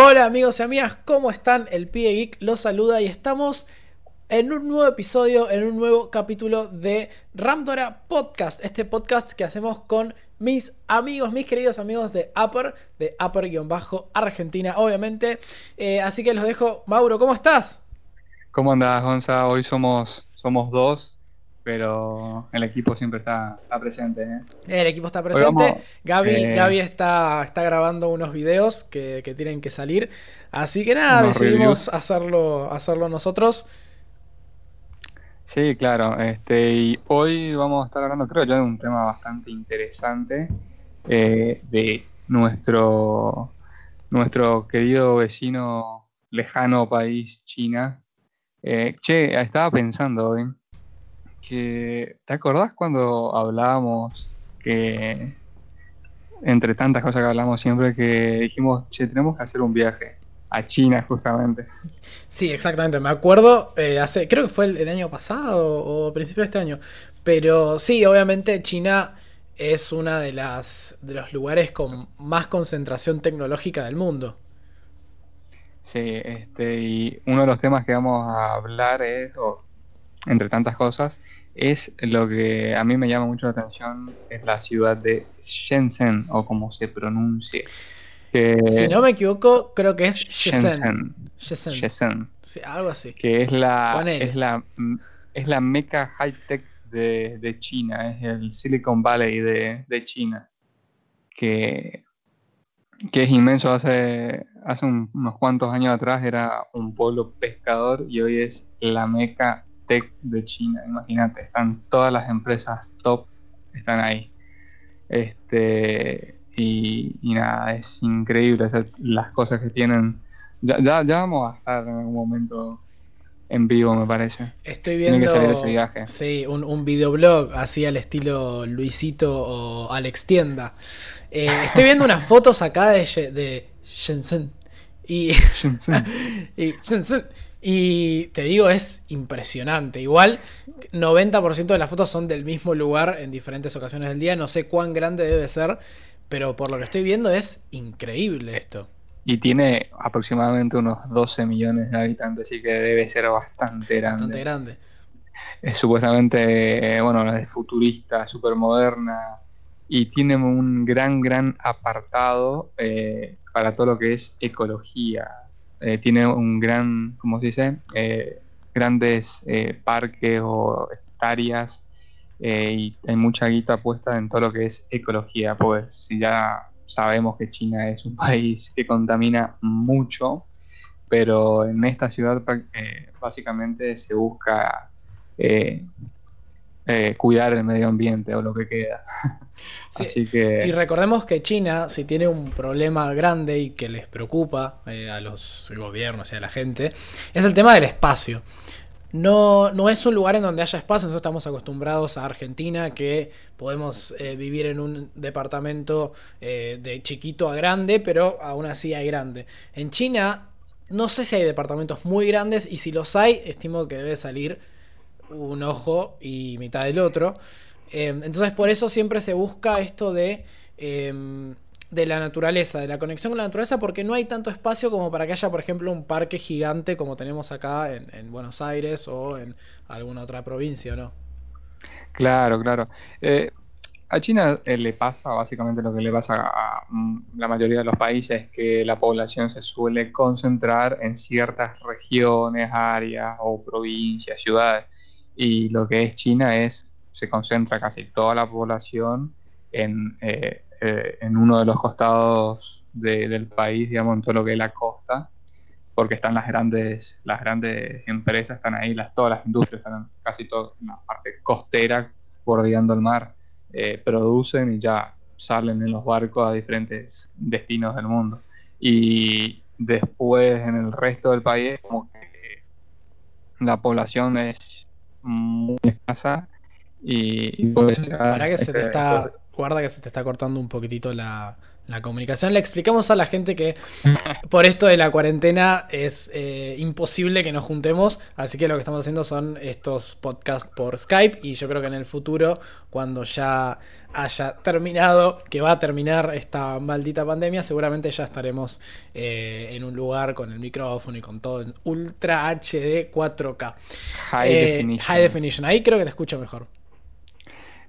Hola amigos y amigas, ¿cómo están? El Pie Geek los saluda y estamos en un nuevo episodio, en un nuevo capítulo de Ramdora Podcast, este podcast que hacemos con mis amigos, mis queridos amigos de Upper, de Upper-Argentina, obviamente. Eh, así que los dejo. Mauro, ¿cómo estás? ¿Cómo andás, Gonza? Hoy somos, somos dos pero el equipo siempre está, presente. ¿eh? El equipo está presente. Gaby, eh, está, está grabando unos videos que, tienen que salir. Así que nada, decidimos hacerlo, hacerlo nosotros. Sí, claro. Este, y hoy vamos a estar hablando, creo yo, de un tema bastante interesante eh, de nuestro, nuestro querido vecino lejano país, China. che, estaba pensando hoy ¿te acordás cuando hablábamos que, entre tantas cosas que hablamos siempre, que dijimos, che, tenemos que hacer un viaje a China justamente? Sí, exactamente, me acuerdo, eh, hace, creo que fue el, año pasado o principio de este año, pero sí, obviamente China es uno de, las, de los lugares con más concentración tecnológica del mundo. Sí, este, y uno de los temas que vamos a hablar es, entre tantas cosas, es lo que a mí me llama mucho la atención, es la ciudad de Shenzhen, o como se pronuncie. si no me equivoco, creo que es Shenzhen. Shenzhen. Sí, algo así. Que es la, es la, es la meca high-tech de, China, es el Silicon Valley de, China. Que, que es inmenso. Hace, hace unos cuantos años atrás era un pueblo pescador y hoy es la meca tech de China, imagínate, están todas las empresas top, están ahí. Este, y, nada, es increíble las cosas que tienen. Ya, ya, vamos a estar en algún momento en vivo, me parece. Estoy viendo. Tiene que salir ese viaje. Sí, un, un videoblog así al estilo Luisito o Alex Tienda. Eh, estoy viendo unas fotos acá de, de Shenzhen. Y, Shenzhen. y Shenzhen. Y te digo, es impresionante. Igual, 90% de las fotos son del mismo lugar en diferentes ocasiones del día. No sé cuán grande debe ser, pero por lo que estoy viendo es increíble esto. Y tiene aproximadamente unos 12 millones de habitantes, así que debe ser bastante grande. Bastante grande. Es supuestamente, bueno, es futurista, súper moderna y tiene un gran, gran apartado eh, para todo lo que es ecología eh, tiene un gran, ¿cómo se dice? Eh, grandes eh, parques o hectáreas y hay mucha guita puesta en todo lo que es ecología, pues si ya sabemos que China es un país que contamina mucho, pero en esta ciudad básicamente se busca eh, cuidar el medio ambiente o lo que queda. Así que... Y recordemos que China, si tiene un problema grande y que les preocupa eh, a los gobiernos y a la gente, es el tema del espacio. No, no es un lugar en donde haya espacio, nosotros estamos acostumbrados a Argentina que podemos eh, vivir en un departamento de chiquito a grande, pero aún así hay grande. En China no sé si hay departamentos muy grandes y si los hay, estimo que debe salir un ojo y mitad del otro. Em, entonces por eso siempre se busca esto de, em, de la naturaleza, de la conexión con la naturaleza, porque no hay tanto espacio como para que haya, por ejemplo, un parque gigante como tenemos acá en, Buenos Aires o en alguna otra provincia, ¿no? Claro, claro. Eh, a China eh, le pasa básicamente lo que le pasa a mm, la mayoría de los países, que la población se suele concentrar en ciertas regiones, áreas o provincias, ciudades y lo que es China es, se concentra casi toda la población en, eh, eh, en uno de los costados del país, digamos, en todo lo que es la costa, porque están las grandes, las grandes empresas, están ahí, las, todas las industrias están casi toda la parte costera, bordeando el mar, eh, producen y ya salen en los barcos a diferentes destinos del mundo. Y después en el resto del país, como que la población es muy escasa y, y que se te está, guarda que se te está cortando un poquitito la, la comunicación. Le explicamos a la gente que por esto de la cuarentena es eh, imposible que nos juntemos, así que lo que estamos haciendo son estos podcasts por Skype y yo creo que en el futuro, cuando ya haya terminado, que va a terminar esta maldita pandemia, seguramente ya estaremos eh, en un lugar con el micrófono y con todo en Ultra HD 4K. High Eh, definition. High definition, ahí creo que te escucho mejor.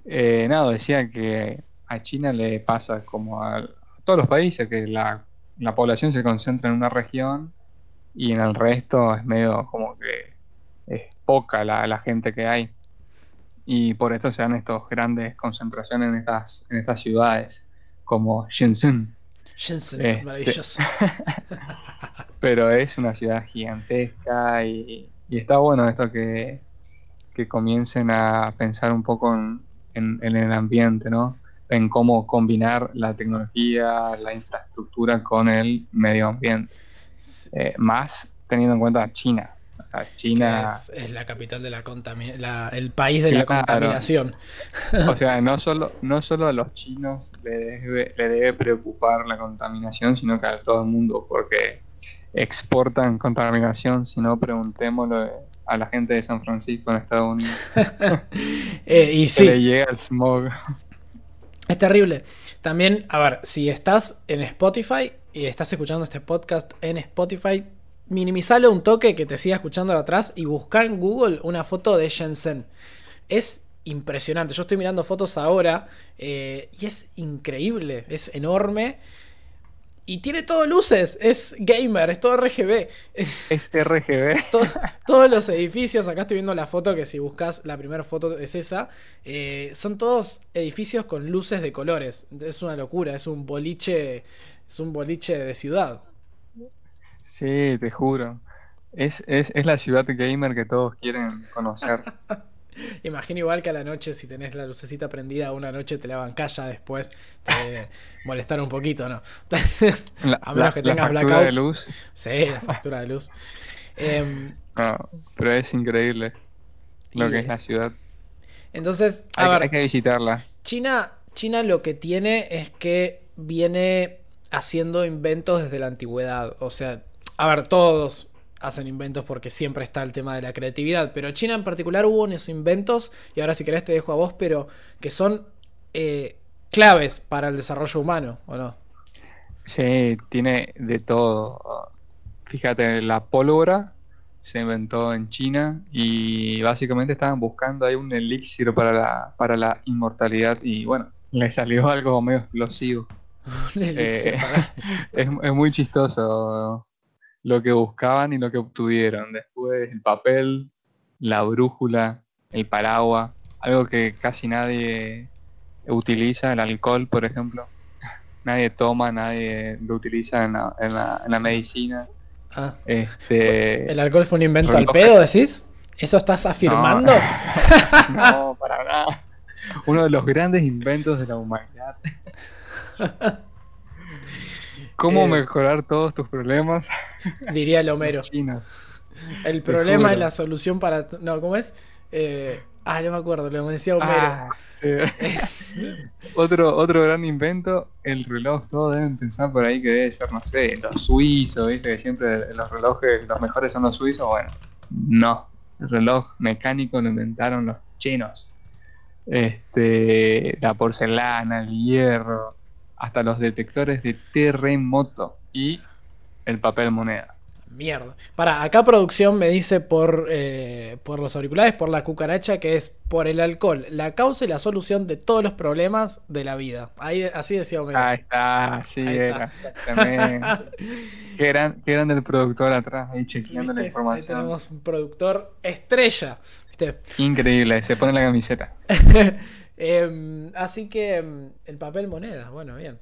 Nada, decía que a China le pasa como a, a todos los países, que la, la población se concentra en una región y en el resto es medio como que es poca la, la gente que hay. Y por esto se dan estas grandes concentraciones en estas, en estas ciudades, como Shenzhen. Shenzhen, Este- maravilloso. Pero es una ciudad gigantesca y, y está bueno esto que, que comiencen a pensar un poco en, en- en el ambiente, ¿no? En cómo combinar la tecnología, la infraestructura con el medio ambiente. Eh, más teniendo en cuenta China. O sea, que China, es, es la capital de la contaminación, el país de la contaminación. o sea, no solo, no solo a los chinos le debe, le debe preocupar la contaminación, sino que a todo el mundo, porque exportan contaminación, si no preguntémoslo a la gente de San Francisco en Estados Unidos, Eh, y que le llega el smog. Es terrible. También, a ver, si estás en Spotify y estás escuchando este podcast en Spotify, minimizale un toque que te siga escuchando de atrás y busca en Google una foto de Shenzhen. Es impresionante. Yo estoy mirando fotos ahora eh, y es increíble, es enorme. Y tiene todo luces, es gamer, es todo RGB. Es RGB. To- todos los edificios, acá estoy viendo la foto que si buscas la primera foto es esa, eh, son todos edificios con luces de colores. Es una locura, es un boliche, es un boliche de ciudad. Sí, te juro. Es, es, es la ciudad gamer que todos quieren conocer. Imagino igual que a la noche, si tenés la lucecita prendida, una noche te la bancalla después, te debe molestar un poquito, ¿no? La, A menos que la tengas factura blackout. de luz. sí, la factura de luz. Em, No, pero es increíble lo que es la ciudad. entonces, a Hay, que- ver, hay que visitarla. China, China lo que tiene es que viene haciendo inventos desde la antigüedad. O sea, a ver, todos hacen inventos porque siempre está el tema de la creatividad. Pero China en particular hubo esos inventos, y ahora si querés te dejo a vos, pero que son eh, claves para el desarrollo humano, ¿o no? Sí, tiene de todo. Fíjate, la pólvora se inventó en China y básicamente estaban buscando ahí un elixir para la, para la inmortalidad y bueno, le salió algo medio explosivo. Un elixir Eh, Es, es muy chistoso lo que buscaban y lo que obtuvieron. Después el papel, la brújula, el paraguas, algo que casi nadie utiliza, el alcohol, por ejemplo. Nadie toma, nadie lo utiliza en la, en la- en la medicina. Ah, Este, ¿El alcohol fue un invento al pedo, decís? ¿Eso estás afirmando? no, para nada. Uno de los grandes inventos de la humanidad. ¿Cómo Eh, mejorar todos tus problemas? Diría el Homero. China. El problema es la solución para. No, ¿cómo es? Eh, ah, no me acuerdo, lo decía Homero. Ah, sí. otro, otro gran invento, el reloj. Todos deben pensar por ahí que debe ser, no sé, los suizos, ¿viste? Que siempre los relojes, los mejores son los suizos. Bueno, no. El reloj mecánico lo inventaron los chinos. Este, la porcelana, el hierro, hasta los detectores de terremoto y el papel moneda. Mierda. Para, acá producción me dice por, eh, por los auriculares, por la cucaracha, que es por el alcohol, la causa y la solución de todos los problemas de la vida. Ahí, así decía Homero. Ahí está, sí, Ahí era, está. exactamente. qué, gran, qué grande el productor atrás, ahí chequeando la ¿Viste? Ahí información. tenemos un productor estrella. ¿viste? Increíble, se pone la camiseta. Em, así que em, el papel moneda, bueno, bien.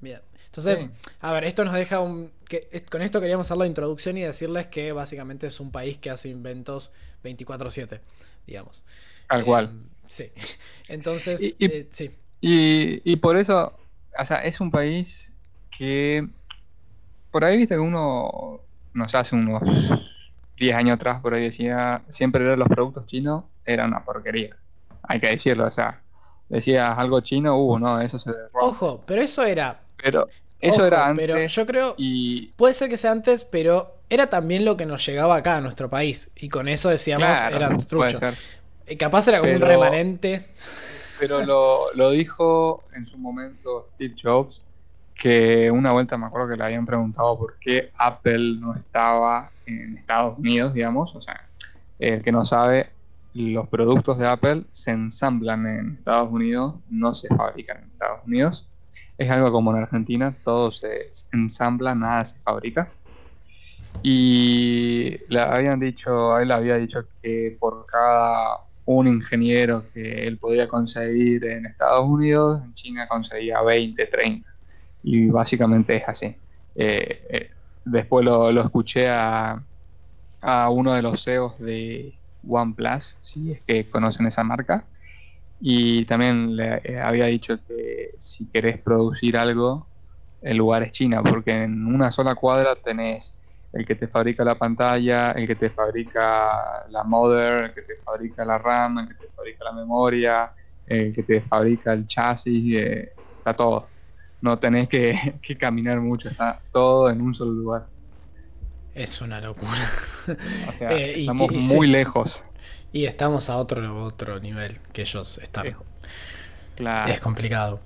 Bien. Entonces, Sí. a ver, esto nos deja un. Que, con esto queríamos hacer la introducción y decirles que básicamente es un país que hace inventos 24-7, digamos. Tal Em, cual. Sí. Entonces, Y- y- eh, sí. Y, y por eso, o sea, es un país que por ahí viste que uno, no sé, hace unos 10 años atrás por ahí decía, siempre eran los productos chinos, era una porquería. Hay que decirlo, o sea, decías algo chino, uh, no, eso se derrota. Ojo, pero eso era Pero eso era antes. Pero yo creo. Y... Puede ser que sea antes, pero era también lo que nos llegaba acá a nuestro país. Y con eso decíamos, eran truchos. Eh, capaz era como un remanente. Pero lo, lo, dijo en su momento Steve Jobs, que una vuelta me acuerdo que le habían preguntado por qué Apple no estaba en Estados Unidos, digamos. O sea, el que no sabe, los productos de Apple se ensamblan en Estados Unidos, no se fabrican en Estados Unidos. Es algo como en Argentina, todo se ensambla, nada se fabrica. Y le habían dicho, él había dicho que por cada un ingeniero que él podía conseguir en Estados Unidos, en China conseguía 20, 30. Y básicamente es así. Eh, eh, después lo, escuché a, a, uno de los CEOs de OnePlus, si es que conocen esa marca, y también le eh, había dicho que si querés producir algo, el lugar es China, porque en una sola cuadra tenés el que te fabrica la pantalla, el que te fabrica la mother, el que te fabrica la RAM, el que te fabrica la memoria, el que te fabrica el chasis, eh, está todo. No tenés que, caminar mucho, está todo en un solo lugar. Es una locura. Eh, estamos muy lejos. Y estamos a otro, otro nivel que ellos están. claro. Es complicado.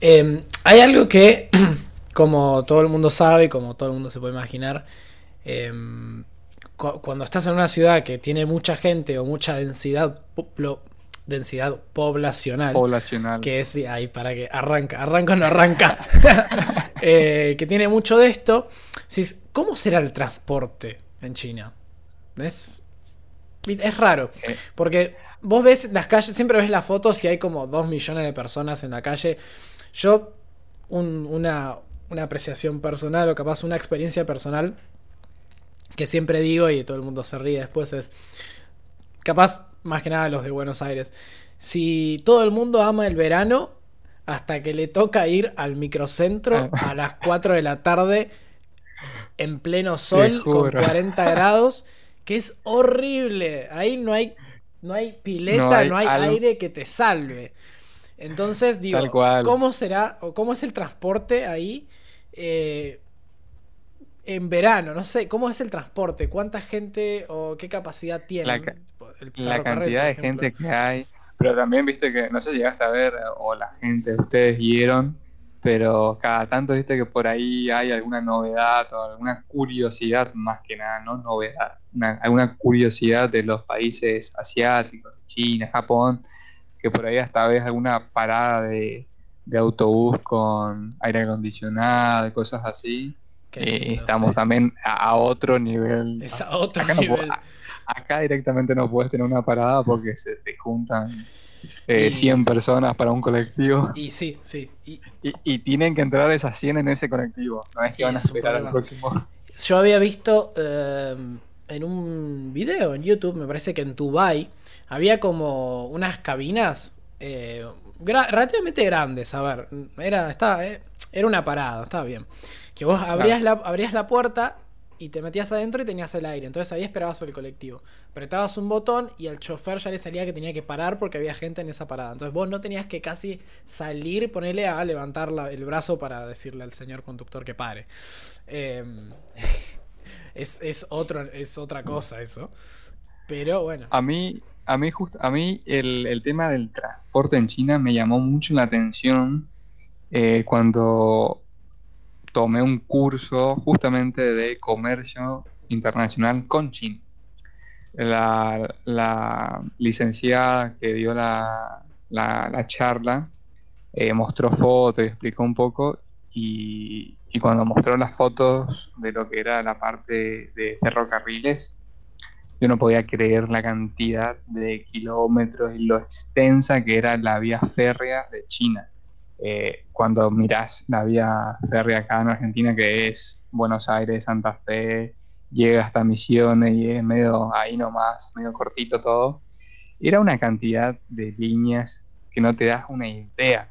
Em, hay algo que, como todo el mundo sabe, como todo el mundo se puede imaginar, em, cuando estás en una ciudad que tiene mucha gente o mucha densidad, densidad poblacional, poblacional, que es ahí para que arranca, arranca o no arranca, eh, que tiene mucho de esto, ¿cómo será el transporte en China? Es es raro. Porque vos ves las calles, siempre ves las fotos y hay como dos millones de personas en la calle. Yo, una, apreciación personal o capaz una experiencia personal que siempre digo y todo el mundo se ríe después es, capaz más que nada los de Buenos Aires, si todo el mundo ama el verano hasta que le toca ir al microcentro ah. a las 4 de la tarde en pleno sol con 40 grados que es horrible. Ahí no hay, no hay pileta, no hay, aire que te salve. Entonces, digo, ¿cómo será o cómo es el transporte ahí eh, en verano? No sé, ¿cómo es el transporte? ¿Cuánta gente o qué capacidad tiene? La, cantidad de gente que hay. Pero también viste que, no sé si llegaste a ver, o la gente, ustedes vieron, pero cada tanto viste que por ahí hay alguna novedad o alguna curiosidad, más que nada, no novedad, alguna curiosidad de los países asiáticos, China, Japón, que por ahí hasta ves alguna parada de, autobús con aire acondicionado cosas así. Eh, estamos también a, otro nivel. acá directamente no puedes tener una parada porque se te juntan 100 eh, personas para un colectivo. Y sí, sí. Y, tienen que entrar esas 100 en ese colectivo. No es que van a esperar al próximo. Yo había visto eh, en un video en YouTube, me parece que en Dubai había como unas cabinas eh, relativamente grandes. A ver, era, estaba, era una parada, estaba bien. Que vos abrías, la, abrías la puerta y te metías adentro y tenías el aire. Entonces ahí esperabas el colectivo. Apretabas un botón y al chofer ya le salía que tenía que parar porque había gente en esa parada. Entonces vos no tenías que casi salir, ponerle a levantar el brazo para decirle al señor conductor que pare. Em, es, otro, es otra cosa eso. Pero bueno. A mí, a mí, a mí el, tema del transporte en China me llamó mucho la atención eh, cuando tomé un curso justamente de comercio internacional con China. La, licenciada que dio la, charla eh, mostró fotos y explicó un poco y, cuando mostró las fotos de lo que era la parte de ferrocarriles, yo no podía creer la cantidad de kilómetros y lo extensa que era la vía férrea de China. Eh, cuando mirás la vía férrea acá en Argentina, que es Buenos Aires, Santa Fe, llega hasta Misiones y es medio ahí nomás, medio cortito todo, era una cantidad de líneas que no te das una idea.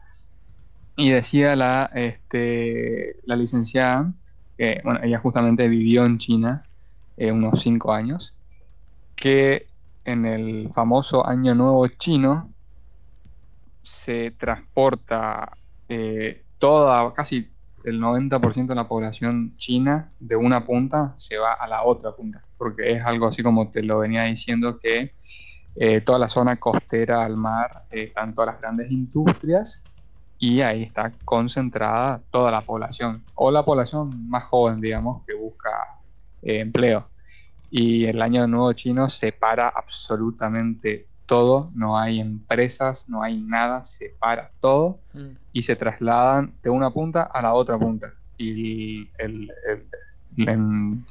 Y decía la, este, la licenciada, que bueno, ella justamente vivió en China eh, unos cinco años, que en el famoso Año Nuevo chino se transporta eh, toda, casi el 90% de la población china de una punta se va a la otra punta, porque es algo así como te lo venía diciendo que eh, toda la zona costera al mar eh, están todas las grandes industrias y ahí está concentrada toda la población, o la población más joven, digamos, que busca empleo. Y el año nuevo chino separa absolutamente todo, no hay empresas, no hay nada, se para todo mm. y se trasladan de una punta a la otra punta. Y el,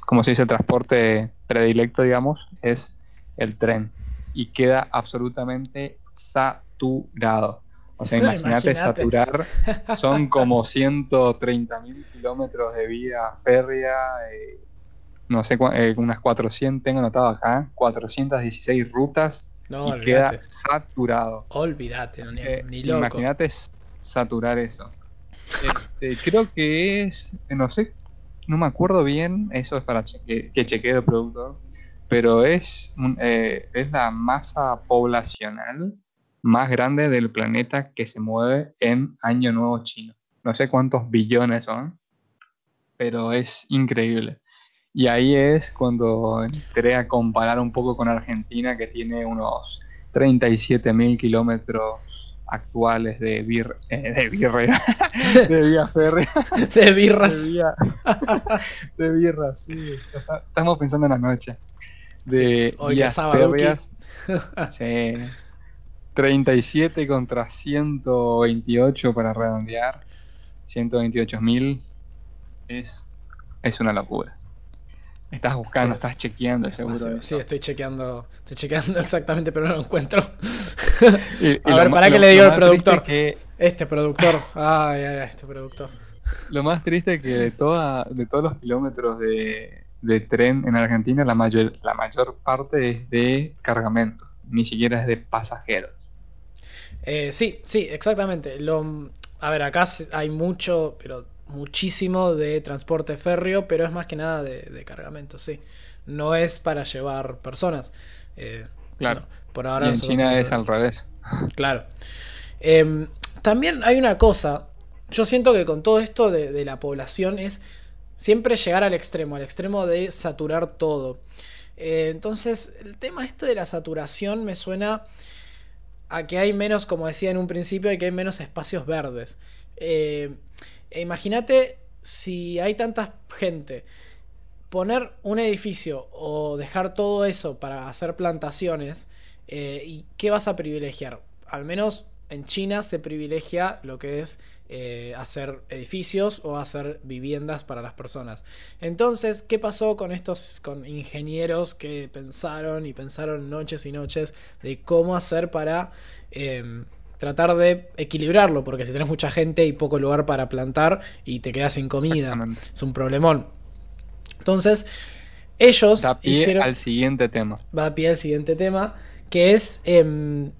como se dice, el transporte predilecto, digamos, es el tren. Y queda absolutamente saturado. O sea, imagínate saturar, son como 130 mil kilómetros de vía férrea, eh, no sé, eh, unas 400, tengo anotado acá, 416 rutas y queda saturado. Olvídate, ni, eh, loco. Imagínate saturar eso. Este, creo que es, no sé, no me acuerdo bien, eso es para que chequee el productor, pero es, eh, es la masa poblacional más grande del planeta que se mueve en Año Nuevo Chino. No sé cuántos billones son, pero es increíble. Y ahí es cuando entré a comparar un poco con Argentina, que tiene unos 37 mil kilómetros actuales de bir eh, de birra de vía férrea. De birras. De, vía, de birras sí. Estamos pensando en la noche. De vías férreas. Sí. 37 contra 128 para redondear. 128 mil es es una locura Estás buscando, estás chequeando, seguro. Sí, estoy chequeando, estoy chequeando exactamente, pero no lo encuentro. a ver, ¿para qué le digo al productor? Este productor. Ay, ay, este productor. Lo más triste es que de, toda, de todos los kilómetros de, tren en Argentina, la mayor, la mayor parte es de cargamento, ni siquiera es de pasajeros. Eh, sí, sí, exactamente. Lo, a ver, acá hay mucho, pero muchísimo de transporte férreo, pero es más que nada de, cargamento, sí. No es para llevar personas. Eh, claro. por ahora y en China es al revés. Claro. Em, también hay una cosa. Yo siento que con todo esto de, la población es siempre llegar al extremo, al extremo de saturar todo. Eh, entonces, el tema este de la saturación me suena a que hay menos, como decía en un principio, hay que hay menos espacios verdes. Eh, e imagínate si hay tanta gente, poner un edificio o dejar todo eso para hacer plantaciones, eh, ¿y qué vas a privilegiar? Al menos en China se privilegia lo que es eh, hacer edificios o hacer viviendas para las personas. Entonces, ¿qué pasó con estos ingenieros que pensaron y pensaron noches y noches de cómo hacer para em, tratar de equilibrarlo, porque si tenés mucha gente y poco lugar para plantar y te quedas sin comida, es un problemón. Entonces, ellos da pie al siguiente tema. Va a pie al siguiente tema, que es em,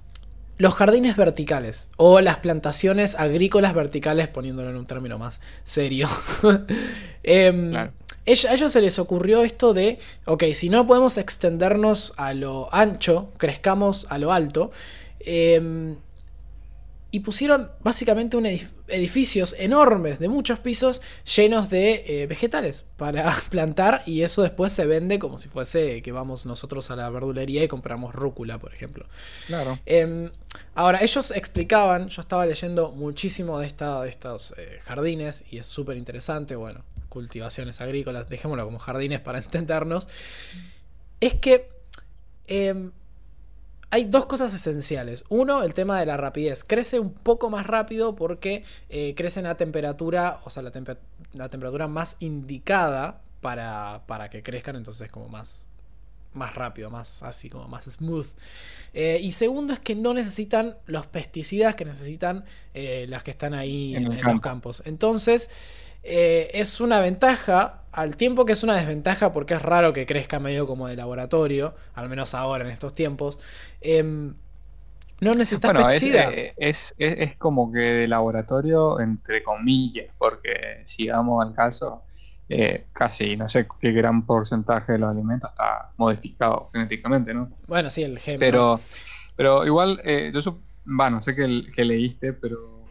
los jardines verticales o las plantaciones agrícolas verticales, poniéndolo en un término más serio. Em, a ellos se les ocurrió esto de, ok, si no podemos extendernos a lo ancho, crezcamos a lo alto. Eh, y pusieron básicamente un edificios enormes de muchos pisos llenos de eh, vegetales para plantar y eso después se vende como si fuese que vamos nosotros a la verdulería y compramos rúcula, por ejemplo. Claro. Em, ahora, ellos explicaban, yo estaba leyendo muchísimo de, esta, de estos eh, jardines y es súper interesante, bueno, cultivaciones agrícolas, dejémoslo como jardines para entendernos, es que... Hay dos cosas esenciales. Uno, el tema de la rapidez. Crece un poco más rápido porque eh, crece en la temperatura, o sea, la, temperatura más indicada para, para, que crezcan, entonces como más, más rápido, más así, como más smooth. Eh, y segundo es que no necesitan los pesticidas que necesitan eh, las que están ahí en, los campos. Entonces, es una ventaja al tiempo que es una desventaja porque es raro que crezca medio como de laboratorio, al menos ahora en estos tiempos, em, no necesitas bueno, eh, Es, es, como que de laboratorio entre comillas, porque si vamos al caso, eh, casi no sé qué gran porcentaje de los alimentos está modificado genéticamente, ¿no? Bueno, sí, el gen. Pero, pero igual, eh, yo bueno, sé que, que leíste, pero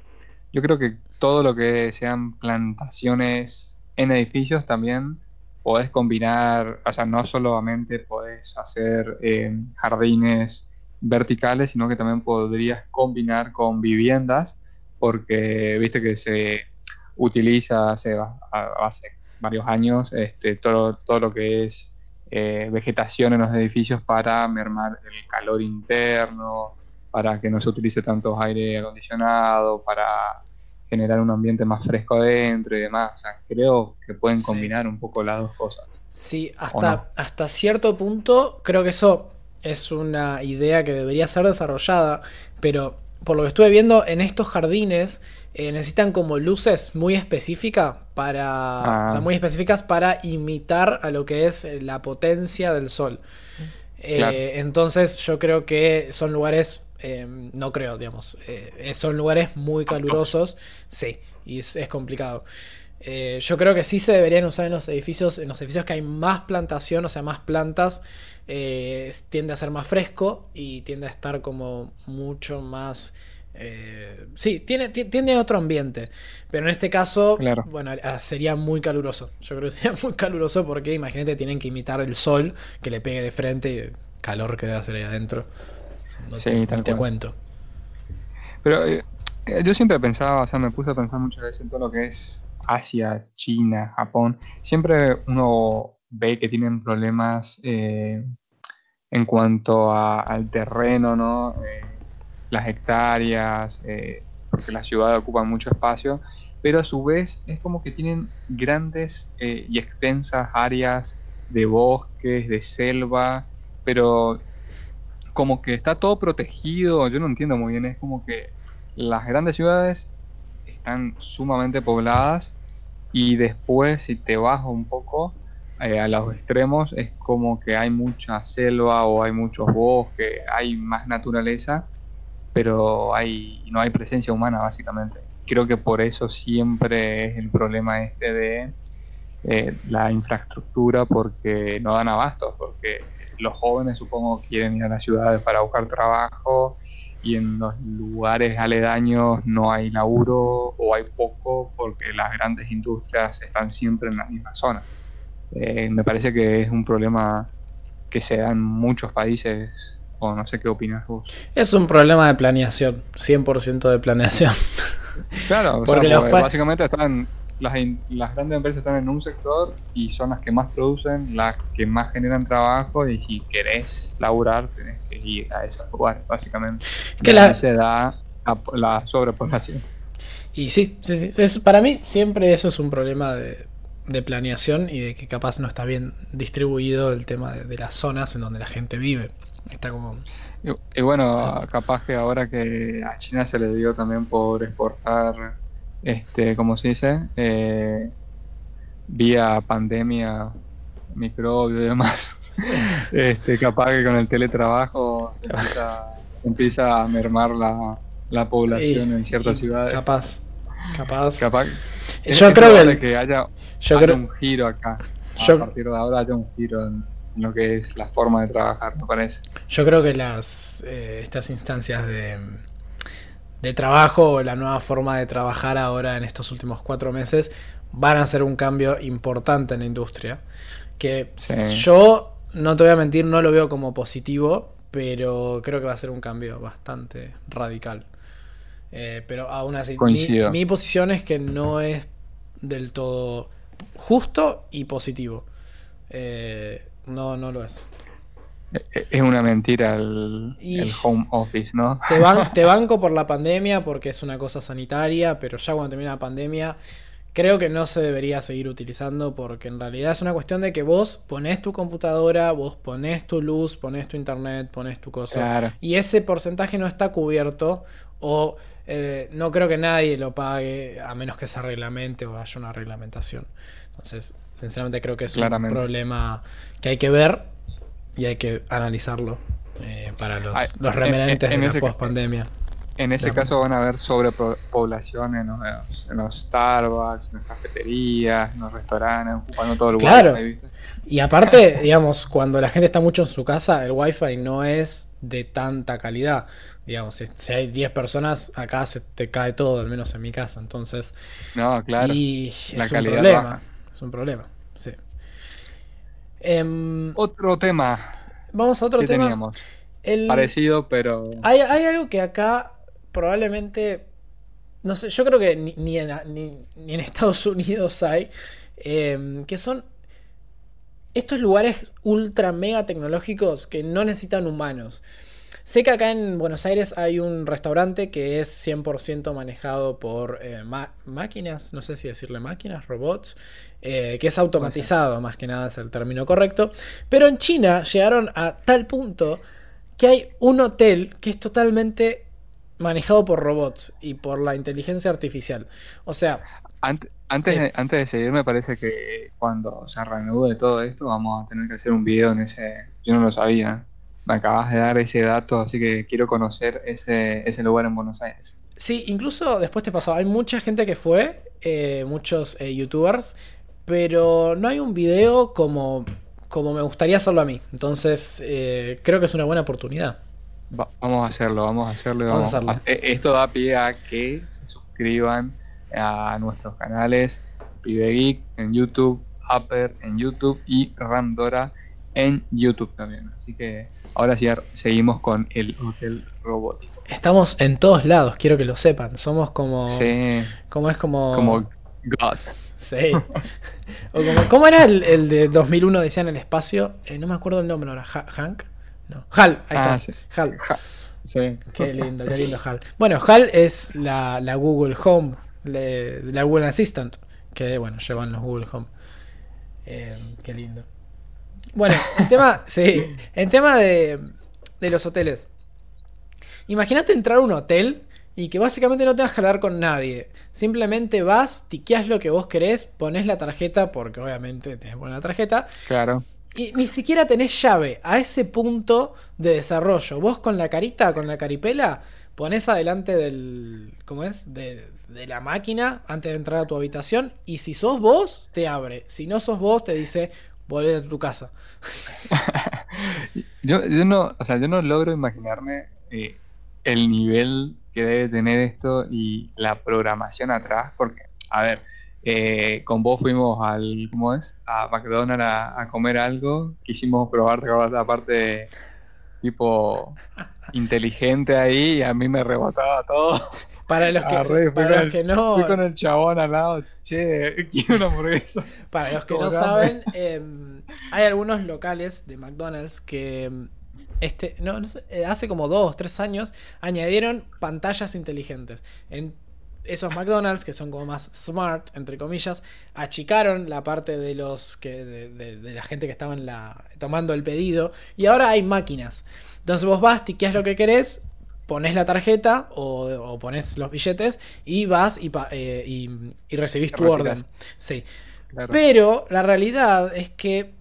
yo creo que todo lo que sean plantaciones en edificios también podés combinar, o sea, no solamente podés hacer eh, jardines verticales, sino que también podrías combinar con viviendas, porque viste que se utiliza hace, hace varios años este, todo, todo lo que es eh, vegetación en los edificios para mermar el calor interno, para que no se utilice tanto aire acondicionado, para generar un ambiente más fresco adentro y demás. O sea, creo que pueden combinar un poco las dos cosas. Sí, hasta, hasta cierto punto creo que eso es una idea que debería ser desarrollada, pero por lo que estuve viendo en estos jardines eh, necesitan como luces muy específicas para, ah. muy específicas para imitar a lo que es la potencia del sol. Eh, entonces yo creo que son lugares Em, no creo, digamos. Eh, son lugares muy calurosos, sí, y es, complicado. Eh, yo creo que sí se deberían usar en los edificios, en los edificios que hay más plantación, o sea, más plantas, eh, tiende a ser más fresco y tiende a estar como mucho más... sí, tiene, tiene otro ambiente, pero en este caso, bueno, sería muy caluroso. Yo creo que sería muy caluroso porque imagínate, tienen que imitar el sol que le pegue de frente y el calor que debe hacer ahí adentro sí, te, cuento. Pero eh, yo siempre pensaba, o sea, me puse a pensar muchas veces en todo lo que es Asia, China, Japón. Siempre uno ve que tienen problemas eh, en cuanto al terreno, ¿no? Eh, las hectáreas, porque la ciudad ocupa mucho espacio, pero a su vez es como que tienen grandes y extensas áreas de bosques, de selva, pero como que está todo protegido, yo no entiendo muy bien, es como que las grandes ciudades están sumamente pobladas y después si te vas un poco eh, a los extremos es como que hay mucha selva o hay muchos bosques, hay más naturaleza, pero hay, no hay presencia humana básicamente. Creo que por eso siempre es el problema este de eh, la infraestructura porque no dan abastos, porque los jóvenes supongo quieren ir a las ciudades para buscar trabajo y en los lugares aledaños no hay laburo o hay poco porque las grandes industrias están siempre en la misma zona. Eh, me parece que es un problema que se da en muchos países o no sé qué opinas vos. Es un problema de planeación, 100% de planeación. Claro, porque, básicamente están las, las grandes empresas están en un sector y son las que más producen, las que más generan trabajo y si querés laburar tenés que ir a esos lugares, básicamente. Que la... se da la, sobrepoblación. Y sí, sí, sí. Es, para mí siempre eso es un problema de, de, planeación y de que capaz no está bien distribuido el tema de, las zonas en donde la gente vive. Está como... y bueno, capaz que ahora que a China se le dio también por exportar este, como se dice, eh, vía pandemia, microbio y demás, este, capaz que con el teletrabajo se empieza, a mermar la, población en ciertas ciudades. Capaz, capaz. capaz yo creo que, haya, un giro acá. a partir de ahora haya un giro en, lo que es la forma de trabajar, me parece. Yo creo que las eh, estas instancias de de trabajo la nueva forma de trabajar ahora en estos últimos cuatro meses van a ser un cambio importante en la industria. Que yo, no te voy a mentir, no lo veo como positivo, pero creo que va a ser un cambio bastante radical. Eh, pero aún así, mi, posición es que no es del todo justo y positivo. Eh, no, no lo es. Es una mentira el, home office, ¿no? Te, banco por la pandemia porque es una cosa sanitaria, pero ya cuando termina la pandemia creo que no se debería seguir utilizando porque en realidad es una cuestión de que vos pones tu computadora, vos pones tu luz, pones tu internet, pones tu cosa. Y ese porcentaje no está cubierto o eh, no creo que nadie lo pague a menos que se reglamente o haya una reglamentación. Entonces, sinceramente creo que es un problema que hay que ver y hay que analizarlo eh, para los, los remerentes de la post-pandemia. En ese caso van a haber sobrepoblación en los, en los Starbucks, en las cafeterías, en los restaurantes, ocupando todo el claro. Y aparte, digamos, cuando la gente está mucho en su casa, el wifi no es de tanta calidad. Digamos, si, hay 10 personas, acá se te cae todo, al menos en mi casa. Entonces. No, claro. Y es un problema. Es un problema, Em, otro tema. Vamos a otro tema. Teníamos? Parecido, pero. Hay, algo que acá probablemente. No sé, yo creo que ni, en, Estados Unidos hay. Em, que son estos lugares ultra mega tecnológicos que no necesitan humanos. Sé que acá en Buenos Aires hay un restaurante que es 100% manejado por eh, máquinas, no sé si decirle máquinas, robots, eh, que es automatizado, más que nada es el término correcto. Pero en China llegaron a tal punto que hay un hotel que es totalmente manejado por robots y por la inteligencia artificial. O sea... Antes, de, antes de seguir, me parece que cuando se reanude todo esto, vamos a tener que hacer un video en ese... Yo no lo sabía me acabas de dar ese dato, así que quiero conocer ese, ese lugar en Buenos Aires. Sí, incluso después te pasó, hay mucha gente que fue, eh, muchos eh, youtubers, pero no hay un video como, como me gustaría hacerlo a mí. Entonces, eh, creo que es una buena oportunidad. vamos a hacerlo, vamos a hacerlo. Vamos a hacerlo. esto da pie a que se suscriban a nuestros canales, Pibe Geek en YouTube, Upper en YouTube y Randora en YouTube también. Así que Ahora sí seguimos con el hotel robótico. Estamos en todos lados, quiero que lo sepan. Somos como. Sí. Como es como. Como God. Sí. o como, ¿Cómo era el, de 2001 decían el espacio? Eh, no me acuerdo el nombre ahora. ¿Hank? No. Hal, ahí está. Ah, sí. Hal. Sí. Qué lindo, qué lindo Hal. Bueno, Hal es la, la Google Home, la Google Assistant, que bueno, llevan los Google Home. Eh, qué lindo. Bueno, en tema, sí, en tema de, de los hoteles. Imagínate entrar a un hotel y que básicamente no te vas a jalar con nadie. Simplemente vas, tiqueas lo que vos querés, pones la tarjeta, porque obviamente tenés que poner la tarjeta. Claro. Y ni siquiera tenés llave a ese punto de desarrollo. Vos con la carita, con la caripela, pones adelante del. ¿Cómo es? De, de la máquina antes de entrar a tu habitación. Y si sos vos, te abre. Si no sos vos, te dice, volver a tu casa. yo, yo, no, o sea, yo no logro imaginarme eh, el nivel que debe tener esto y la programación atrás, porque, a ver, eh, con vos fuimos al, ¿cómo es? A McDonald's a, comer algo, quisimos probar la parte tipo inteligente ahí y a mí me rebotaba todo. Para los que, para los que no. Fui con el chabón al lado, che, quiero una hamburguesa. Para los que no saben, em, hay algunos locales de McDonald's que. Este, no, eh, hace como dos, tres años añadieron pantallas inteligentes. En esos McDonald's, que son como más smart, entre comillas, achicaron la parte de los que. de, la gente que estaba la, tomando el pedido. Y ahora hay máquinas. Entonces vos vas, tiqueas lo que querés, pones la tarjeta o, pones los billetes y vas y, eh, recibís tu orden. Sí. Pero la realidad es que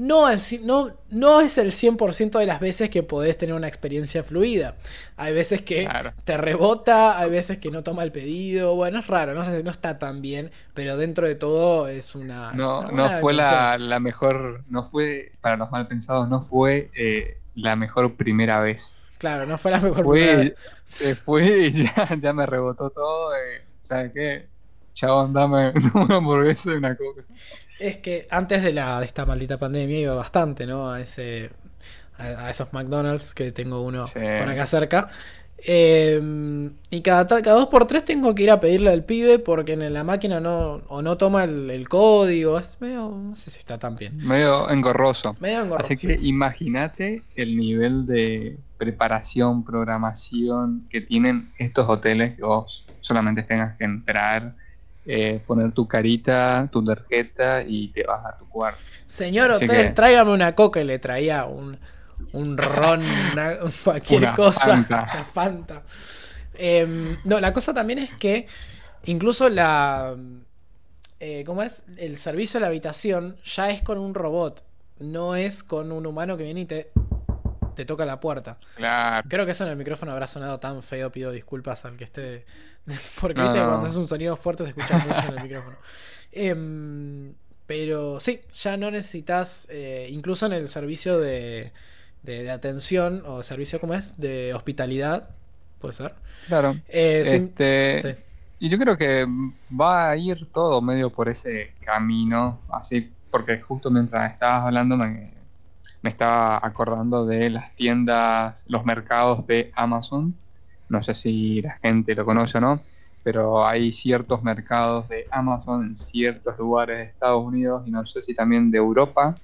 no, no, no es el 100% de las veces que podés tener una experiencia fluida. Hay veces que te rebota, hay veces que no toma el pedido. Bueno, es raro, no, sé, no está tan bien, pero dentro de todo es una. No, no fue la, mejor, no fue, para los mal pensados, no fue eh, la mejor primera vez. Claro, no fue la mejor fue, Se fue y ya, me rebotó todo. ¿Sabes qué? Chabón, dame una hamburguesa y una coca. Es que antes de, la, de esta maldita pandemia iba bastante, ¿no? A ese a, esos McDonald's que tengo uno por acá cerca. Em, y cada, cada dos por tres tengo que ir a pedirle al pibe porque en la máquina no, o no toma el, código. Es medio, no sé si está tan bien. Medio engorroso. Medio engorroso. Así que imagínate el nivel de preparación, programación que tienen estos hoteles que vos solamente tengas que entrar, eh, poner tu carita, tu tarjeta y te vas a tu cuarto. Señor hotel, tráigame una coca y le traía un un ron, cualquier cosa. Fanta. Fanta. Em, no, la cosa también es que incluso la. Eh, ¿Cómo es? El servicio de la habitación ya es con un robot. No es con un humano que viene y te, te toca la puerta. Claro. Creo que eso en el micrófono habrá sonado tan feo. Pido disculpas al que esté. Porque cuando es un sonido fuerte se escucha mucho en el micrófono. Em, pero sí, ya no necesitas. Eh, incluso en el servicio de de, atención o servicio, ¿cómo es? De hospitalidad, puede ser. Claro. Eh, este, Y yo creo que va a ir todo medio por ese camino, así, porque justo mientras estabas hablando me, me estaba acordando de las tiendas, los mercados de Amazon. No sé si la gente lo conoce o no, pero hay ciertos mercados de Amazon en ciertos lugares de Estados Unidos y no sé si también de Europa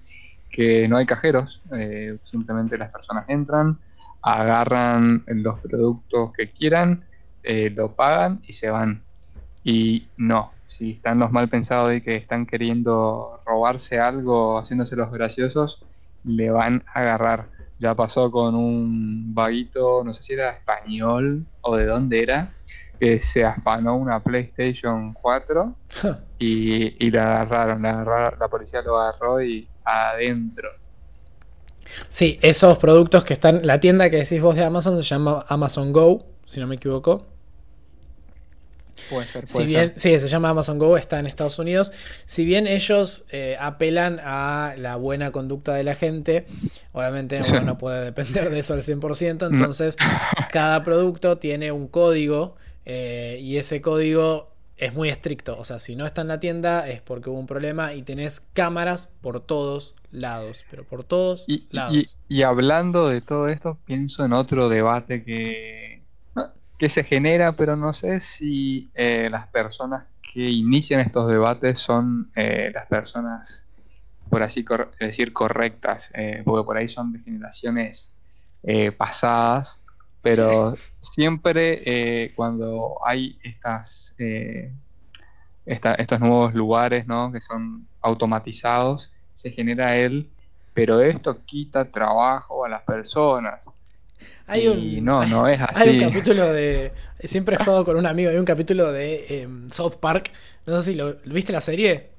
que no hay cajeros, eh, simplemente las personas entran, agarran los productos que quieran, eh, lo pagan y se van. Y no, si están los mal pensados de que están queriendo robarse algo, haciéndose los graciosos, le van a agarrar. Ya pasó con un vaguito, no sé si era español o de dónde era, que se afanó una PlayStation 4 y, y la agarraron, la, la policía lo agarró y adentro. Sí, esos productos que están. La tienda que decís vos de Amazon se llama Amazon Go, si no me equivoco. Puede ser, si bien, Sí, se llama Amazon Go, está en Estados Unidos. Si bien ellos eh, apelan a la buena conducta de la gente, obviamente uno no puede depender de eso al 100%, entonces cada producto tiene un código eh, y ese código es muy estricto. O sea, si no está en la tienda es porque hubo un problema y tenés cámaras por todos lados, pero por todos lados. Y, hablando de todo esto, pienso en otro debate que, que se genera, pero no sé si eh, las personas que inician estos debates son eh, las personas, por así decir, correctas, eh, porque por ahí son de generaciones pasadas pero siempre cuando hay estas, estos nuevos lugares ¿no? que son automatizados, se genera él, pero esto quita trabajo a las personas. Hay un, no, no es así. Hay un capítulo de. Siempre he jugado con un amigo. Hay un capítulo de em, South Park. No sé si lo viste la serie.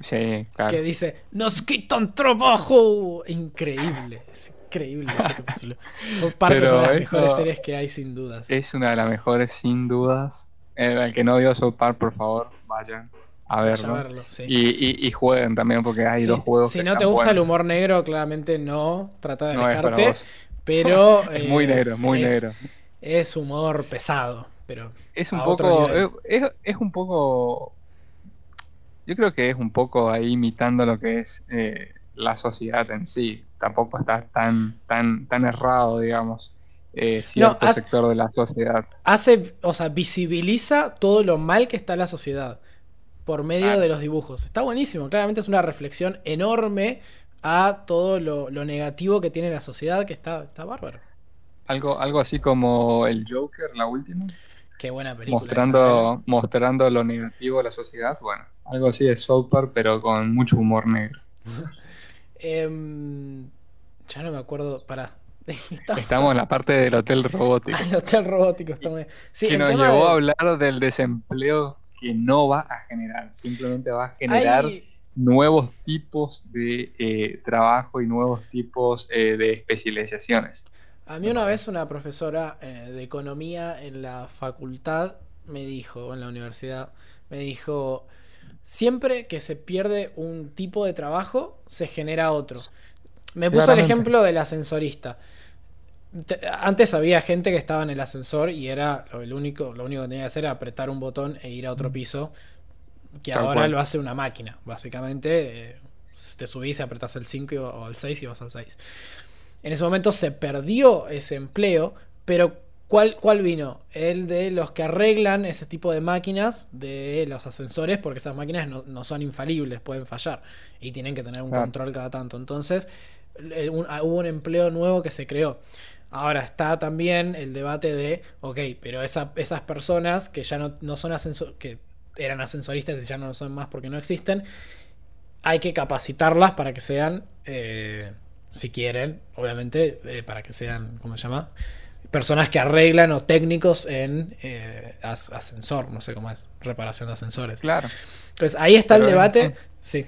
Sí, claro. Que dice: ¡Nos quitan trabajo! Increíble increíble ese capítulo. Son parte de las mejores series que hay, sin dudas. Es una de las mejores, sin dudas. El que no vio South Park, por favor, vayan a verlo. y, jueguen también, porque hay dos juegos. Si no te gusta el humor negro, claramente no. Trata de alejarte. Pero. es muy eh, negro, muy negro. Es humor pesado, pero. Es un poco. Es, un poco. Yo creo que es un poco ahí imitando lo que es eh, la sociedad en sí tampoco está tan, tan, tan errado, digamos, eh, cierto sector de la sociedad. Hace, o sea, visibiliza todo lo mal que está la sociedad por medio de los dibujos. Está buenísimo, claramente es una reflexión enorme a todo lo, negativo que tiene la sociedad, que está, está bárbaro. Algo, algo así como el Joker, la última. Qué buena película. Mostrando, ¿eh? mostrando lo negativo de la sociedad. Bueno, algo así de Super, pero con mucho humor negro. Em, ya no me acuerdo. Para. Estamos en la parte del hotel robótico. el hotel robótico, que nos llevó a hablar del desempleo que no va a generar. Simplemente va a generar nuevos tipos de eh, trabajo y nuevos tipos eh, de especializaciones. A mí una vez una profesora eh, de economía en la facultad me dijo, en la universidad, me dijo, siempre que se pierde un tipo de trabajo, se genera otro. Me puso el ejemplo del ascensorista. Antes había gente que estaba en el ascensor y era lo, único, lo único que tenía que hacer era apretar un botón e ir a otro piso. Que ahora lo hace una máquina. Básicamente, eh, te subís y apretás el 5 o el 6 y vas al 6. En ese momento se perdió ese empleo, pero ¿Cuál, ¿Cuál, vino? El de los que arreglan ese tipo de máquinas de los ascensores, porque esas máquinas no, son infalibles, pueden fallar y tienen que tener un control cada tanto. Entonces, ah, hubo un empleo nuevo que se creó. Ahora está también el debate de, ok, pero esas personas que ya no, son ascensor, que eran ascensoristas y ya no lo son más porque no existen, hay que capacitarlas para que sean, eh, si quieren, obviamente, eh, para que sean, ¿cómo se llama? personas que arreglan o técnicos en eh, ascensor, no sé cómo es, reparación de ascensores. Claro. Entonces ahí está el debate. Sí.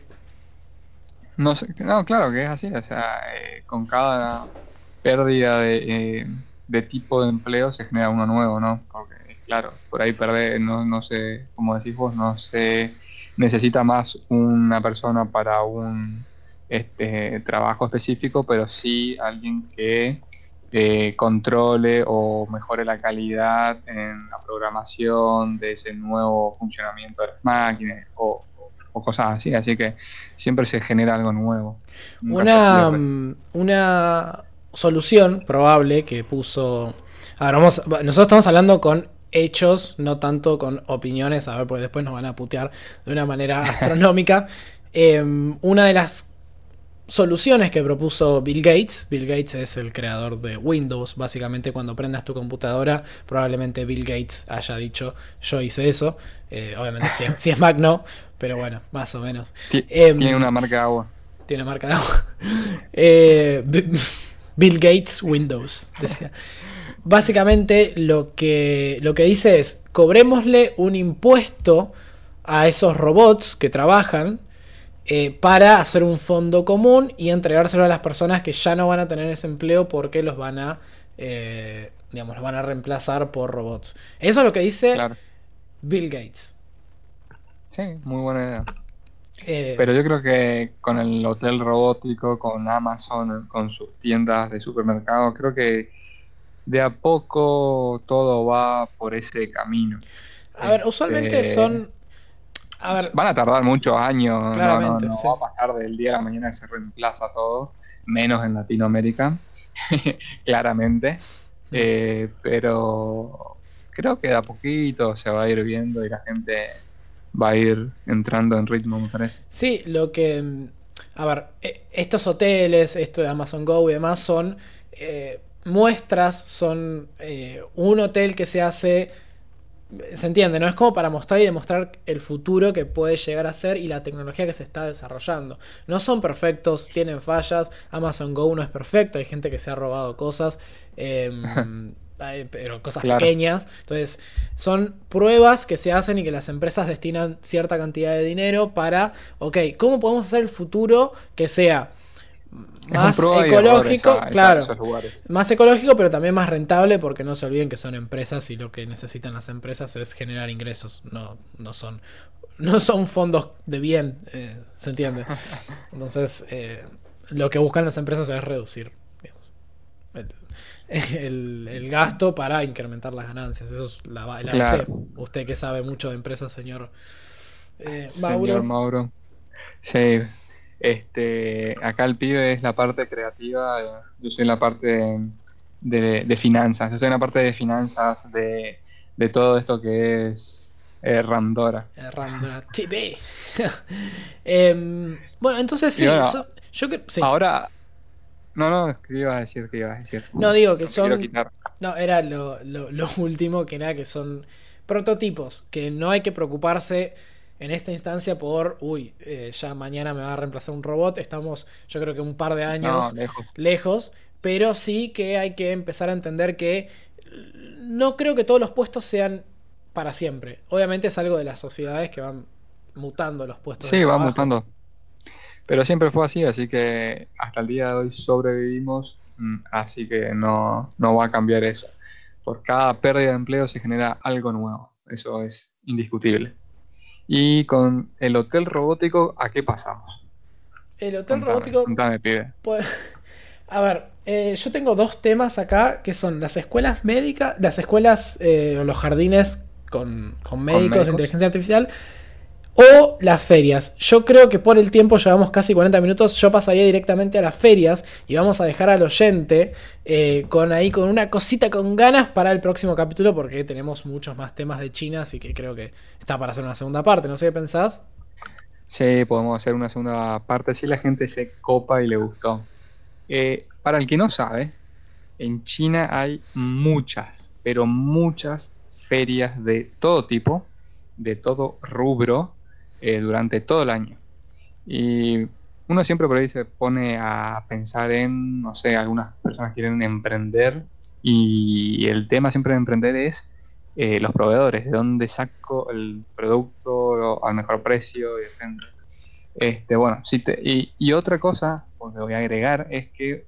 No, sé, no, claro que es así. O sea, eh, con cada pérdida de, eh, de, tipo de empleo se genera uno nuevo, ¿no? Porque, claro, por ahí perder, no, no sé, como decís vos, no se necesita más una persona para un este trabajo específico, pero sí alguien que eh, controle o mejore la calidad en la programación de ese nuevo funcionamiento de las máquinas o, cosas así. Así que siempre se genera algo nuevo. Una, mm, una solución probable que puso... Ahora vamos, nosotros estamos hablando con hechos, no tanto con opiniones, a ver, porque después nos van a putear de una manera astronómica. Em, una de las soluciones que propuso Bill Gates. Bill Gates es el creador de Windows. Básicamente cuando prendas tu computadora, probablemente Bill Gates haya dicho yo hice eso. Eh, obviamente si es, Mac no, pero bueno, más o menos. Em, tiene una marca de agua. Tiene marca de agua. Eh, Bill Gates Windows, decía. Básicamente lo que, lo que dice es, cobrémosle un impuesto a esos robots que trabajan eh, para hacer un fondo común y entregárselo a las personas que ya no van a tener ese empleo porque los van a, eh, digamos, los van a reemplazar por robots. Eso es lo que dice Bill Gates. Sí, muy buena idea. Eh, Pero yo creo que con el hotel robótico, con Amazon, con sus tiendas de supermercado, creo que de a poco todo va por ese camino. A ver, usualmente este, son Van a tardar muchos años. Claramente, no, va a pasar del día a la mañana que se reemplaza todo, menos en Latinoamérica, claramente. Mm. Eh, pero creo que de a poquito se va a ir viendo y la gente va a ir entrando en ritmo, me parece. Sí, lo que. Mm, a ver, e, estos hoteles, esto de Amazon Go y demás, son eh, muestras, son eh, un hotel que se hace se entiende, ¿no? Es como para mostrar y demostrar el futuro que puede llegar a ser y la tecnología que se está desarrollando. No son perfectos, tienen fallas. Amazon Go no es perfecto, hay gente que se ha robado cosas, em, pero cosas pequeñas. Entonces, son pruebas que se hacen y que las empresas destinan cierta cantidad de dinero para, ok, ¿cómo podemos hacer el futuro que sea más ecológico, claro, más ecológico, pero también más rentable, porque no se olviden que son empresas y lo que necesitan las empresas es generar ingresos, no, no son no son fondos de bien, eh, ¿se entiende? Entonces, eh, lo que buscan las empresas es reducir el, gasto para incrementar las ganancias. Eso es la, la Usted que sabe mucho de empresas, señor eh, Mauro. Señor Mauro. Sí, este, acá el pibe es la parte creativa, yo soy la parte de, finanzas, yo soy la parte de finanzas de, todo esto que es eh, Randora. Eh, Randora TV. Em, bueno, entonces sí, yo que, Ahora, no, no, ¿qué ibas a decir? ¿Qué ibas a decir? No, digo que son... No, era lo, lo último que nada, que son prototipos, que no hay que preocuparse en esta instancia por, uy, eh, ya mañana me va a reemplazar un robot, estamos yo creo que un par de años lejos. pero sí que hay que empezar a entender que no creo que todos los puestos sean para siempre. Obviamente es algo de las sociedades que van mutando los puestos. Sí, van mutando. Pero siempre fue así, así que hasta el día de hoy sobrevivimos, mm, así que no, no va a cambiar eso. Por cada pérdida de empleo se genera algo nuevo, eso es indiscutible. Y con el hotel robótico, ¿a qué pasamos? El hotel robótico. Pues, a ver, eh, yo tengo dos temas acá que son las escuelas médicas, las escuelas eh, o los jardines con, con médicos, inteligencia artificial o las ferias. Yo creo que por el tiempo llevamos casi 40 minutos. Yo pasaría directamente a las ferias y vamos a dejar al oyente eh, con ahí con una cosita con ganas para el próximo capítulo porque tenemos muchos más temas de China, así que creo que está para hacer una segunda parte. No sé qué pensás. Sí, podemos hacer una segunda parte si la gente se copa y le gustó. Eh, para el que no sabe, en China hay muchas, pero muchas ferias de todo tipo, de todo rubro, eh, durante todo el año. Y uno siempre por ahí se pone a pensar en, no sé, algunas personas quieren emprender y el tema siempre de emprender es eh, los proveedores, de dónde saco el producto al mejor precio y Este, bueno, y, y, otra cosa que voy a agregar es que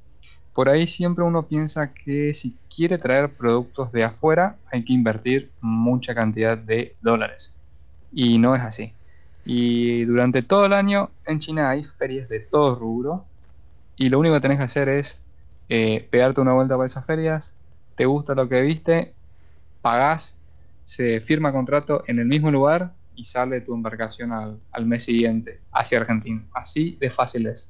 por ahí siempre uno piensa que si quiere traer productos de afuera hay que invertir mucha cantidad de dólares. Y no es así. Y durante todo el año en China hay ferias de todo rubro. Y lo único que tenés que hacer es eh, pegarte una vuelta por esas ferias. Te gusta lo que viste, pagás, se firma contrato en el mismo lugar y sale tu embarcación al, mes siguiente hacia Argentina. Así de fácil es.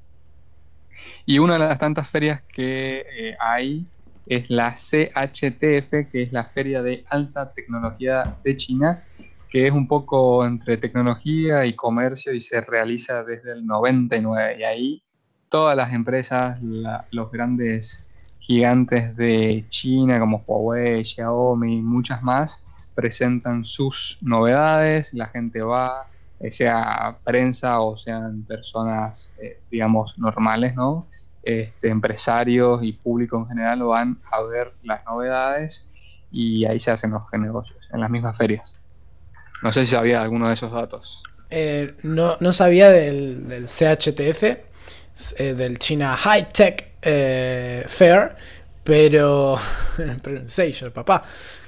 Y una de las tantas ferias que eh, hay es la CHTF, que es la Feria de Alta Tecnología de China, que es un poco entre tecnología y comercio y se realiza desde el 99. Y ahí todas las empresas, los grandes gigantes de China como Huawei, Xiaomi y muchas más, presentan sus novedades, la gente va, eh, sea prensa o sean personas, eh, digamos, normales, ¿no? Este, empresarios y público en general van a ver las novedades y ahí se hacen los negocios, en las mismas ferias. No sé si sabía alguno de esos datos. Eh, no, no, sabía del, del CHTF, del China High Tech Fair, pero... Pronunciation, papá.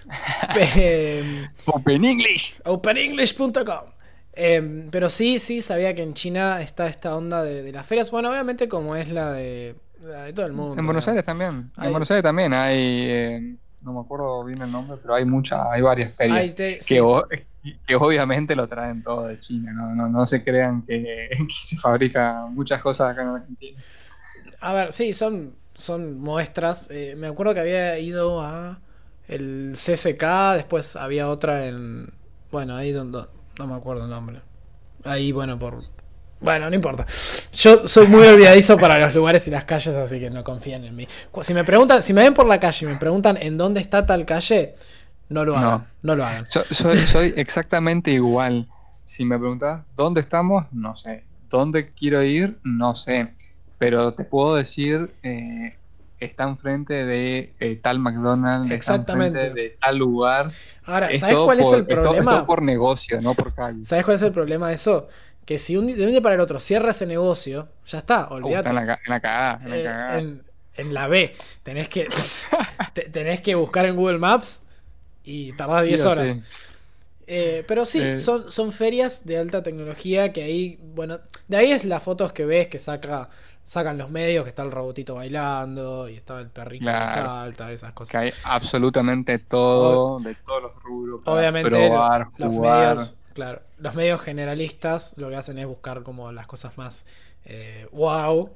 Em, Open English. OpenEnglish.com. Em, pero sí, sí, sabía que en China está esta onda de, las ferias. Bueno, obviamente como es la de, todo el mundo. En Buenos Aires también. En Buenos Aires también hay, em, no me acuerdo bien el nombre, pero hay muchas, hay varias ferias que, obviamente lo traen todo de China. No, no, se crean que, se fabrican muchas cosas acá en Argentina. A ver, sí, son, son muestras. Eh, me acuerdo que había ido a el CSK, después había otra en... Bueno, ahí donde... No me acuerdo el nombre. Ahí, bueno, por... Bueno, no importa. Yo soy muy olvidadizo para los lugares y las calles, así que no confíen en mí. Si me preguntan, si me ven por la calle y me preguntan en dónde está tal calle, no lo hagan. No, lo hagan. soy, exactamente igual. Si me preguntas dónde estamos, no sé. ¿Dónde quiero ir? No sé. Pero te puedo decir eh, está enfrente de eh, tal McDonald's, Exactamente. de tal lugar. Ahora, ¿sabes cuál es el problema? Por negocio, no por calle. ¿Sabes cuál es el problema de eso? Que si un, de un día para el otro cierra ese negocio, ya está, olvídate. en la, en la cagada, en, la eh, en, la B. Tenés que, tenés que buscar en Google Maps y tardás 10 horas. Eh, pero sí, son, son ferias de alta tecnología que ahí, bueno, de ahí es las fotos que ves que saca sacan los medios que está el robotito bailando y está el perrito que salta, esas cosas. Que hay absolutamente todo, de todos los rubros. Obviamente, probar, los medios, claro, los medios generalistas lo que hacen es buscar como las cosas más eh, wow.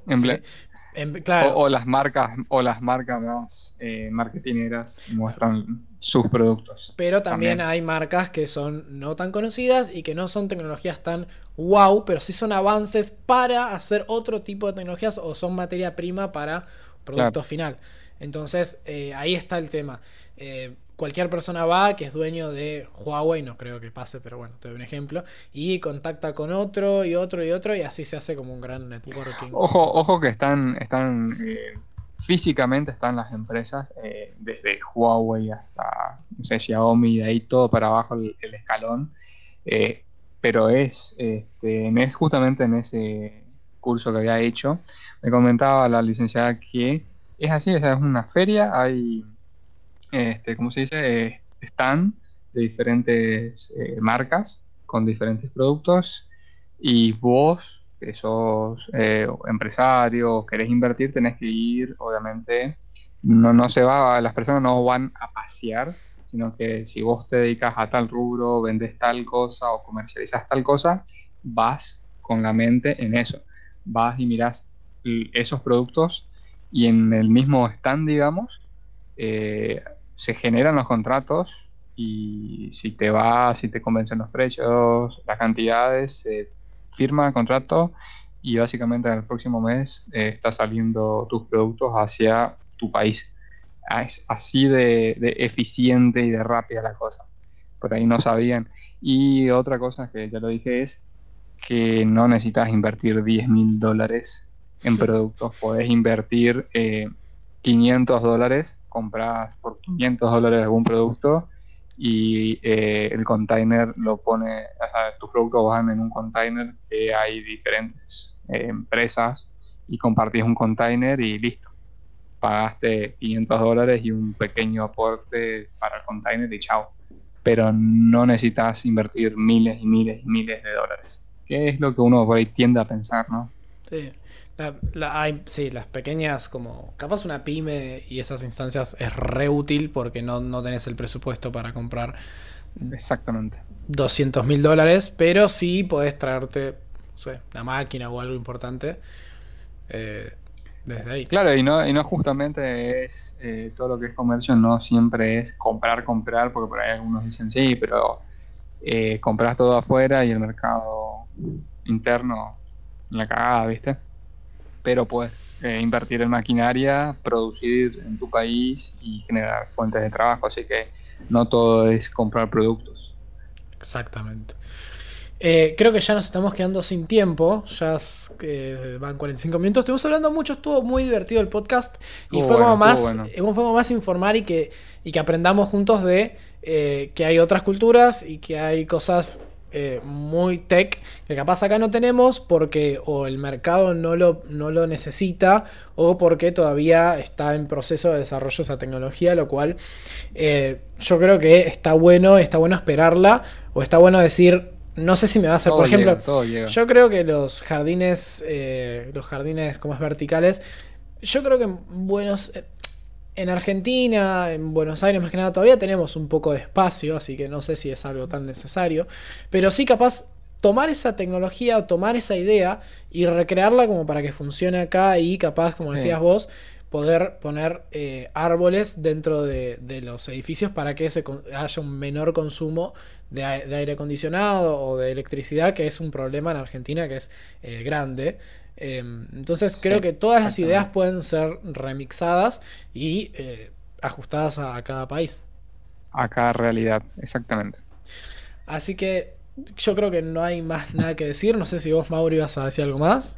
o, las marcas, o las marcas más eh, marketineras muestran sus productos. Pero también, hay marcas que son no tan conocidas y que no son tecnologías tan wow, pero sí son avances para hacer otro tipo de tecnologías o son materia prima para producto final. Entonces, eh, ahí está el tema. Eh, cualquier persona va que es dueño de Huawei, no creo que pase, pero bueno, te doy un ejemplo, y contacta con otro y otro y otro, y así se hace como un gran networking. Ojo, ojo que están, están eh, físicamente están las empresas, desde Huawei hasta no sé, Xiaomi, de ahí todo para abajo el, escalón pero es, este, es justamente en ese curso que había hecho, me comentaba la licenciada que es así, es una feria, hay, este, ¿cómo se dice? Están de diferentes eh, marcas con diferentes productos y vos, que sos eh, empresario, querés invertir, tenés que ir, obviamente, no, no se va, las personas no van a pasear, sino que si vos te dedicas a tal rubro, vendes tal cosa o comercializas tal cosa, vas con la mente en eso. Vas y miras esos productos y en el mismo stand, digamos, eh, se generan los contratos y si te va, si te convencen los precios, las cantidades, se firma el contrato y básicamente en el próximo mes eh, está saliendo tus productos hacia tu país es así de, eficiente y de rápida la cosa. Por ahí no sabían. Y otra cosa que ya lo dije es que no necesitas invertir 10 mil dólares en productos. Podés invertir 500 eh, dólares, compras por 500 dólares algún producto y eh, el container lo pone, o sea, tus productos van en un container que hay diferentes eh, empresas y compartís un container y listo pagaste 500 dólares y un pequeño aporte para el container y chao. Pero no necesitas invertir miles y miles y miles de dólares. que es lo que uno por ahí tiende a pensar, ¿no? Sí. Hay, sí, las pequeñas, como capaz una pyme y esas instancias es re útil porque no, no tenés el presupuesto para comprar Exactamente. 200 mil dólares, pero sí podés traerte no una máquina o algo importante eh, desde ahí. Claro, y no, y no justamente es eh, todo lo que es comercio, no siempre es comprar, comprar, porque por ahí algunos dicen sí, pero eh, compras todo afuera y el mercado interno en la cagada, ¿viste? Pero puedes invertir en maquinaria, producir en tu país y generar fuentes de trabajo, así que no todo es comprar productos. Exactamente. Eh, creo que ya nos estamos quedando sin tiempo. Ya van 45 minutos. Estuvimos hablando mucho, estuvo muy divertido el podcast. Y fue, como más, fue más informar y que, y que aprendamos juntos de eh, que hay otras culturas y que hay cosas eh, muy tech que capaz acá no tenemos porque o el mercado no lo, no lo necesita o porque todavía está en proceso de desarrollo esa tecnología, lo cual eh, yo creo que está bueno, está bueno esperarla o está bueno decir no sé si me va a hacer, por ejemplo, yo creo que los jardines, eh, los jardines como es verticales, yo creo que buenos, en Argentina, en Buenos Aires más que nada, todavía tenemos un poco de espacio, así que no sé si es algo tan necesario. Pero sí capaz tomar esa tecnología o tomar esa idea y recrearla como para que funcione acá y capaz, como decías vos, poder poner eh, árboles dentro de, los edificios para que se, haya un menor consumo de, aire acondicionado o de electricidad, que es un problema en Argentina que es eh, grande. Em, entonces creo que todas las ideas pueden ser remixadas y eh, ajustadas a, cada país. A cada realidad, exactamente. Así que yo creo que no hay más nada que decir. No sé si vos, Mauro, ibas a decir algo más.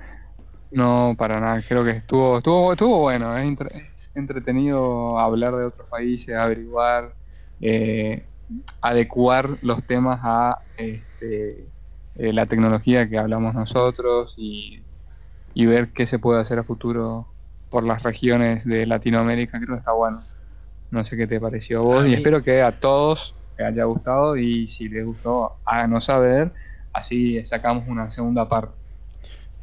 No, para nada. Creo que estuvo, estuvo, estuvo bueno. Es, entretenido hablar de otros países, averiguar, eh, adecuar los temas a este, eh, la tecnología que hablamos nosotros y y ver qué se puede hacer a futuro por las regiones de Latinoamérica, creo que está bueno. No sé qué te pareció a vos y espero que a todos les haya gustado y si les gustó, háganos saber, así sacamos una segunda parte.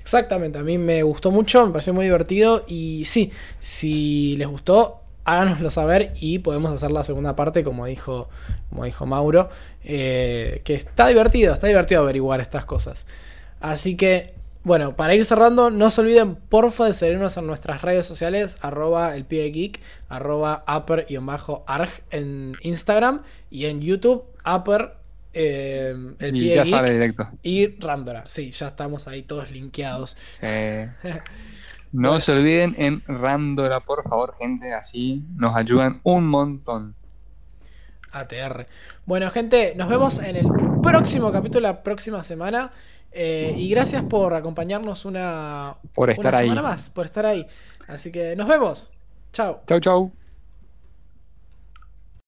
Exactamente, a mí me gustó mucho, me pareció muy divertido y sí, si les gustó, háganoslo saber y podemos hacer la segunda parte como dijo, como dijo Mauro, eh, que está divertido, está divertido averiguar estas cosas. Así que bueno, para ir cerrando, no se olviden porfa de seguirnos en nuestras redes sociales, arroba el pie geek, arroba upper-arg en Instagram y en YouTube, upper eh, el y ya sale directo. y Randora. Sí, ya estamos ahí todos linkeados. no se olviden en Randora, por favor, gente, así nos ayudan un montón. ATR. Bueno, gente, nos vemos en el próximo capítulo la próxima semana. Eh, y gracias por acompañarnos una, por estar semana más, por estar ahí. Así que nos vemos. Chao. Chau, chau.